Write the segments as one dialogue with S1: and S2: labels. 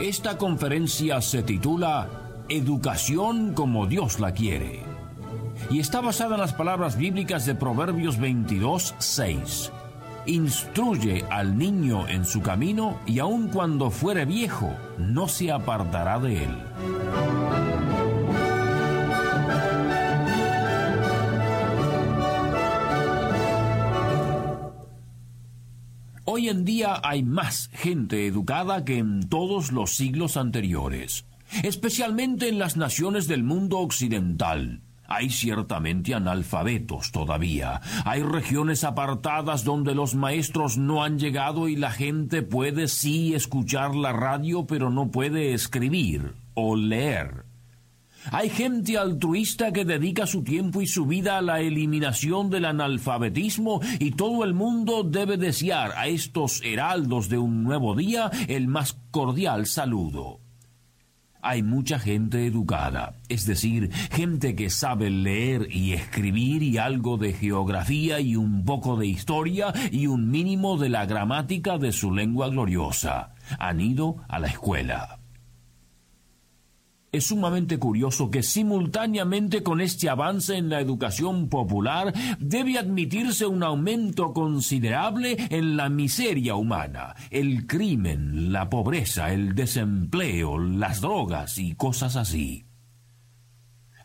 S1: Esta conferencia se titula Educación como Dios la quiere y está basada en las palabras bíblicas de Proverbios 22, 6. Instruye al niño en su camino y aun cuando fuere viejo, no se apartará de él. Hoy en día hay más gente educada que en todos los siglos anteriores, especialmente en las naciones del mundo occidental. Hay ciertamente analfabetos todavía. Hay regiones apartadas donde los maestros no han llegado y la gente puede sí escuchar la radio pero no puede escribir o leer. Hay gente altruista que dedica su tiempo y su vida a la eliminación del analfabetismo y todo el mundo debe desear a estos heraldos de un nuevo día el más cordial saludo. Hay mucha gente educada, es decir, gente que sabe leer y escribir y algo de geografía y un poco de historia y un mínimo de la gramática de su lengua gloriosa. Han ido a la escuela. Es sumamente curioso que simultáneamente con este avance en la educación popular debe admitirse un aumento considerable en la miseria humana, el crimen, la pobreza, el desempleo, las drogas y cosas así.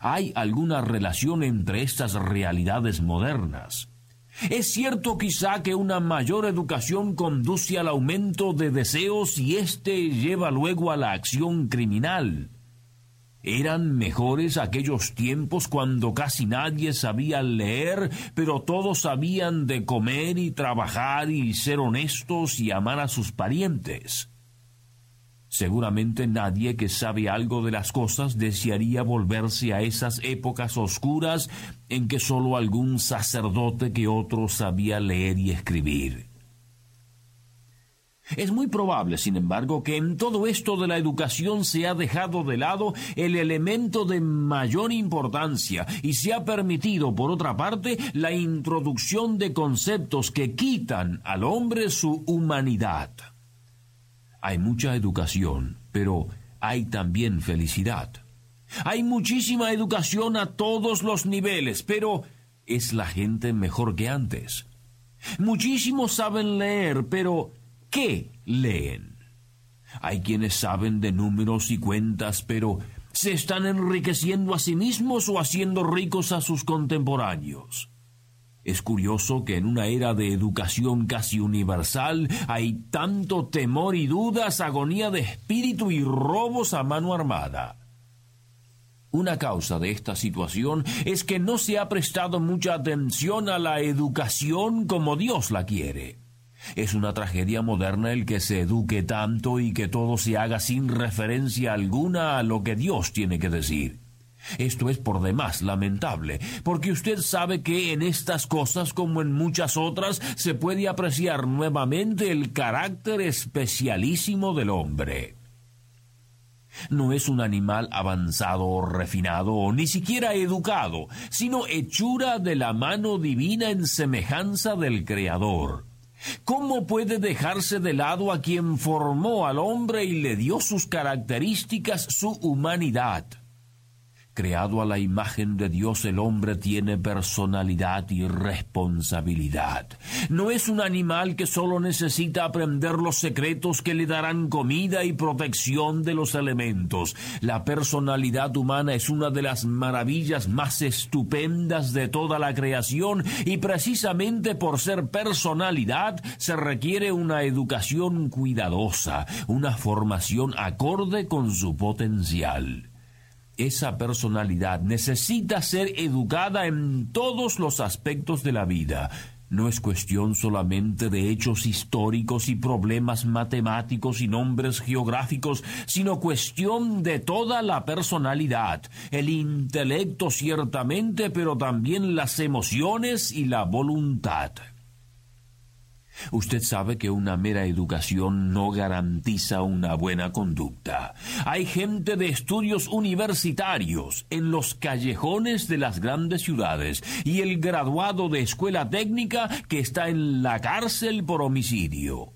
S1: ¿Hay alguna relación entre estas realidades modernas? Es cierto quizá que una mayor educación conduce al aumento de deseos y éste lleva luego a la acción criminal. Eran mejores aquellos tiempos cuando casi nadie sabía leer, pero todos sabían de comer y trabajar y ser honestos y amar a sus parientes. Seguramente nadie que sabe algo de las cosas desearía volverse a esas épocas oscuras en que sólo algún sacerdote que otro sabía leer y escribir. Es muy probable, sin embargo, que en todo esto de la educación se ha dejado de lado el elemento de mayor importancia y se ha permitido, por otra parte, la introducción de conceptos que quitan al hombre su humanidad. Hay mucha educación, pero hay también felicidad. Hay muchísima educación a todos los niveles, pero ¿es la gente mejor que antes? Muchísimos saben leer, pero qué leen. Hay quienes saben de números y cuentas, pero ¿se están enriqueciendo a sí mismos o haciendo ricos a sus contemporáneos? Es curioso que en una era de educación casi universal hay tanto temor y dudas, agonía de espíritu y robos a mano armada. Una causa de esta situación es que no se ha prestado mucha atención a la educación como Dios la quiere. Es una tragedia moderna el que se eduque tanto y que todo se haga sin referencia alguna a lo que Dios tiene que decir. Esto es por demás lamentable, porque usted sabe que en estas cosas como en muchas otras se puede apreciar nuevamente el carácter especialísimo del hombre. No es un animal avanzado o refinado o ni siquiera educado, sino hechura de la mano divina en semejanza del Creador. ¿Cómo puede dejarse de lado a quien formó al hombre y le dio sus características, su humanidad? Creado a la imagen de Dios, el hombre tiene personalidad y responsabilidad. No es un animal que solo necesita aprender los secretos que le darán comida y protección de los elementos. La personalidad humana es una de las maravillas más estupendas de toda la creación y precisamente por ser personalidad se requiere una educación cuidadosa, una formación acorde con su potencial. Esa personalidad necesita ser educada en todos los aspectos de la vida. no es cuestión solamente de hechos históricos y problemas matemáticos y nombres geográficos, sino cuestión de toda la personalidad, el intelecto ciertamente, pero también las emociones y la voluntad. Usted sabe que una mera educación no garantiza una buena conducta. Hay gente de estudios universitarios en los callejones de las grandes ciudades y el graduado de escuela técnica que está en la cárcel por homicidio.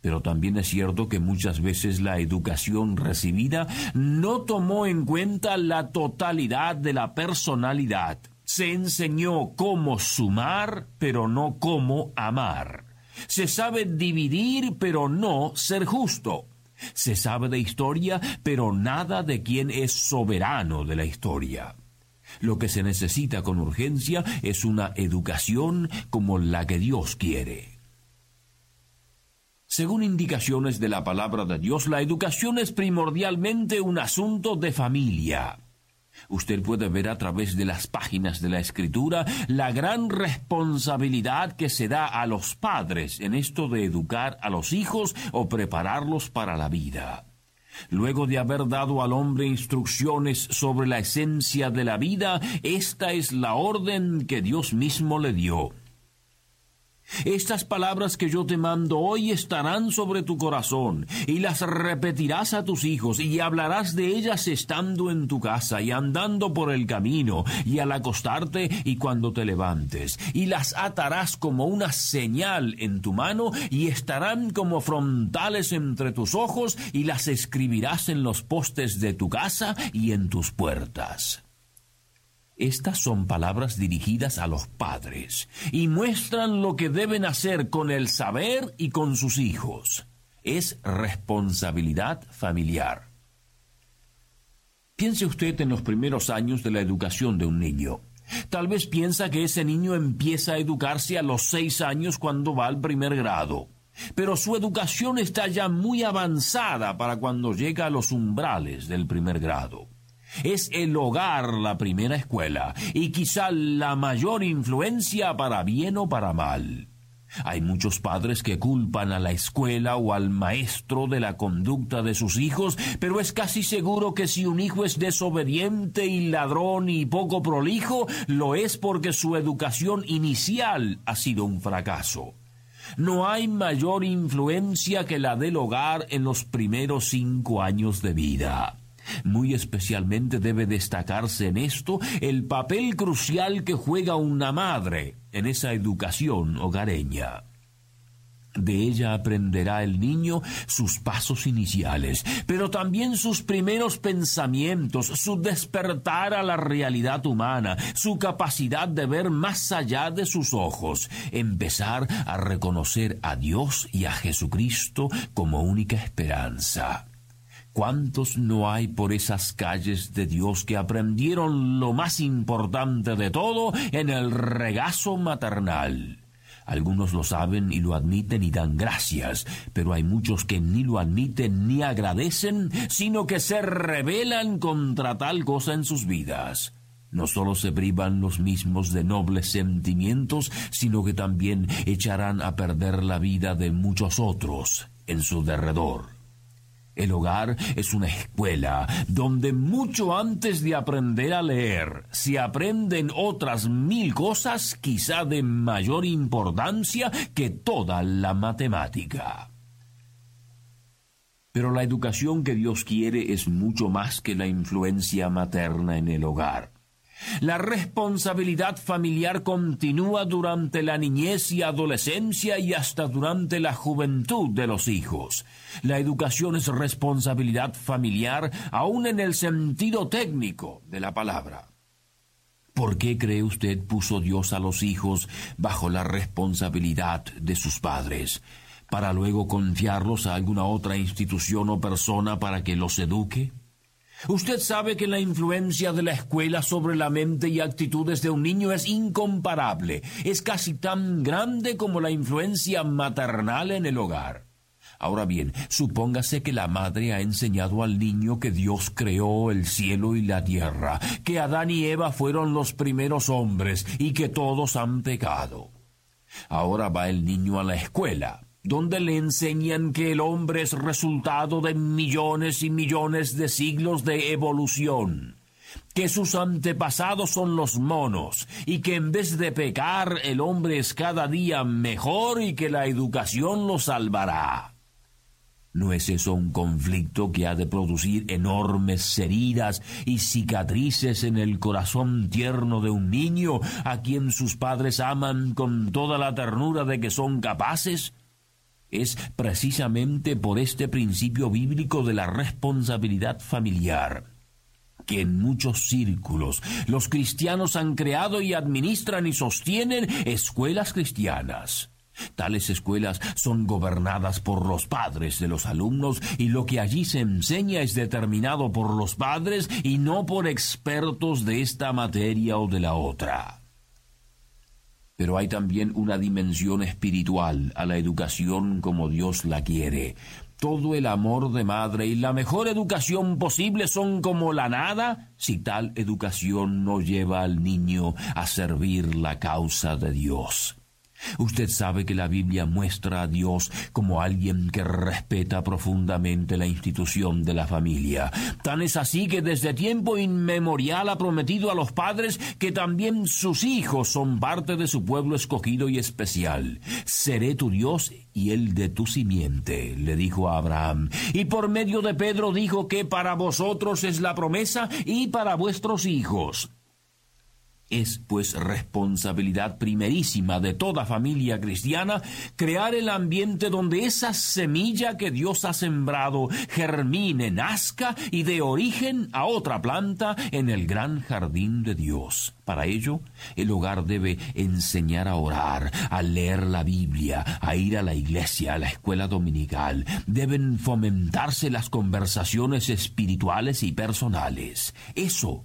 S1: Pero también es cierto que muchas veces la educación recibida no tomó en cuenta la totalidad de la personalidad. Se enseñó cómo sumar, pero no cómo amar. Se sabe dividir, pero no ser justo. Se sabe de historia, pero nada de quién es soberano de la historia. Lo que se necesita con urgencia es una educación como la que Dios quiere. Según indicaciones de la palabra de Dios, la educación es primordialmente un asunto de familia. Usted puede ver a través de las páginas de la Escritura la gran responsabilidad que se da a los padres en esto de educar a los hijos o prepararlos para la vida. Luego de haber dado al hombre instrucciones sobre la esencia de la vida, esta es la orden que Dios mismo le dio. Estas palabras que yo te mando hoy estarán sobre tu corazón, y las repetirás a tus hijos, y hablarás de ellas estando en tu casa, y andando por el camino, y al acostarte, y cuando te levantes, y las atarás como una señal en tu mano, y estarán como frontales entre tus ojos, y las escribirás en los postes de tu casa y en tus puertas. Estas son palabras dirigidas a los padres y muestran lo que deben hacer con el saber y con sus hijos. Es responsabilidad familiar. Piense usted en los primeros años de la educación de un niño. Tal vez piensa que ese niño empieza a educarse a los seis años cuando va al primer grado, pero su educación está ya muy avanzada para cuando llega a los umbrales del primer grado. Es el hogar la primera escuela y quizá la mayor influencia para bien o para mal. Hay muchos padres que culpan a la escuela o al maestro de la conducta de sus hijos, pero es casi seguro que si un hijo es desobediente y ladrón y poco prolijo, lo es porque su educación inicial ha sido un fracaso. No hay mayor influencia que la del hogar en los primeros cinco años de vida. Muy especialmente debe destacarse en esto el papel crucial que juega una madre en esa educación hogareña. De ella aprenderá el niño sus pasos iniciales, pero también sus primeros pensamientos, su despertar a la realidad humana, su capacidad de ver más allá de sus ojos, empezar a reconocer a Dios y a Jesucristo como única esperanza. ¿Cuántos no hay por esas calles de Dios que aprendieron lo más importante de todo en el regazo maternal? Algunos lo saben y lo admiten y dan gracias, pero hay muchos que ni lo admiten ni agradecen, sino que se rebelan contra tal cosa en sus vidas. No solo se privan los mismos de nobles sentimientos, sino que también echarán a perder la vida de muchos otros en su derredor. El hogar es una escuela donde mucho antes de aprender a leer se aprenden otras mil cosas quizá de mayor importancia que toda la matemática. Pero la educación que Dios quiere es mucho más que la influencia materna en el hogar. La responsabilidad familiar continúa durante la niñez y adolescencia y hasta durante la juventud de los hijos. La educación es responsabilidad familiar aún en el sentido técnico de la palabra. ¿Por qué cree usted puso Dios a los hijos bajo la responsabilidad de sus padres? ¿Para luego confiarlos a alguna otra institución o persona para que los eduque? Usted sabe que la influencia de la escuela sobre la mente y actitudes de un niño es incomparable, es casi tan grande como la influencia maternal en el hogar. Ahora bien, supóngase que la madre ha enseñado al niño que Dios creó el cielo y la tierra, que Adán y Eva fueron los primeros hombres y que todos han pecado. Ahora va el niño a la escuela, donde le enseñan que el hombre es resultado de millones y millones de siglos de evolución, que sus antepasados son los monos, y que en vez de pecar el hombre es cada día mejor y que la educación lo salvará. ¿No es eso un conflicto que ha de producir enormes heridas y cicatrices en el corazón tierno de un niño a quien sus padres aman con toda la ternura de que son capaces? Es precisamente por este principio bíblico de la responsabilidad familiar que en muchos círculos los cristianos han creado y administran y sostienen escuelas cristianas. Tales escuelas son gobernadas por los padres de los alumnos y lo que allí se enseña es determinado por los padres y no por expertos de esta materia o de la otra. Pero hay también una dimensión espiritual a la educación como Dios la quiere. Todo el amor de madre y la mejor educación posible son como la nada si tal educación no lleva al niño a servir la causa de Dios. Usted sabe que la Biblia muestra a Dios como alguien que respeta profundamente la institución de la familia. Tan es así que desde tiempo inmemorial ha prometido a los padres que también sus hijos son parte de su pueblo escogido y especial. Seré tu Dios y el de tu simiente, le dijo a Abraham. Y por medio de Pedro dijo que para vosotros es la promesa y para vuestros hijos. Es pues responsabilidad primerísima de toda familia cristiana crear el ambiente donde esa semilla que Dios ha sembrado germine, nazca y dé origen a otra planta en el gran jardín de Dios. Para ello, el hogar debe enseñar a orar, a leer la Biblia, a ir a la iglesia, a la escuela dominical. Deben fomentarse las conversaciones espirituales y personales. Eso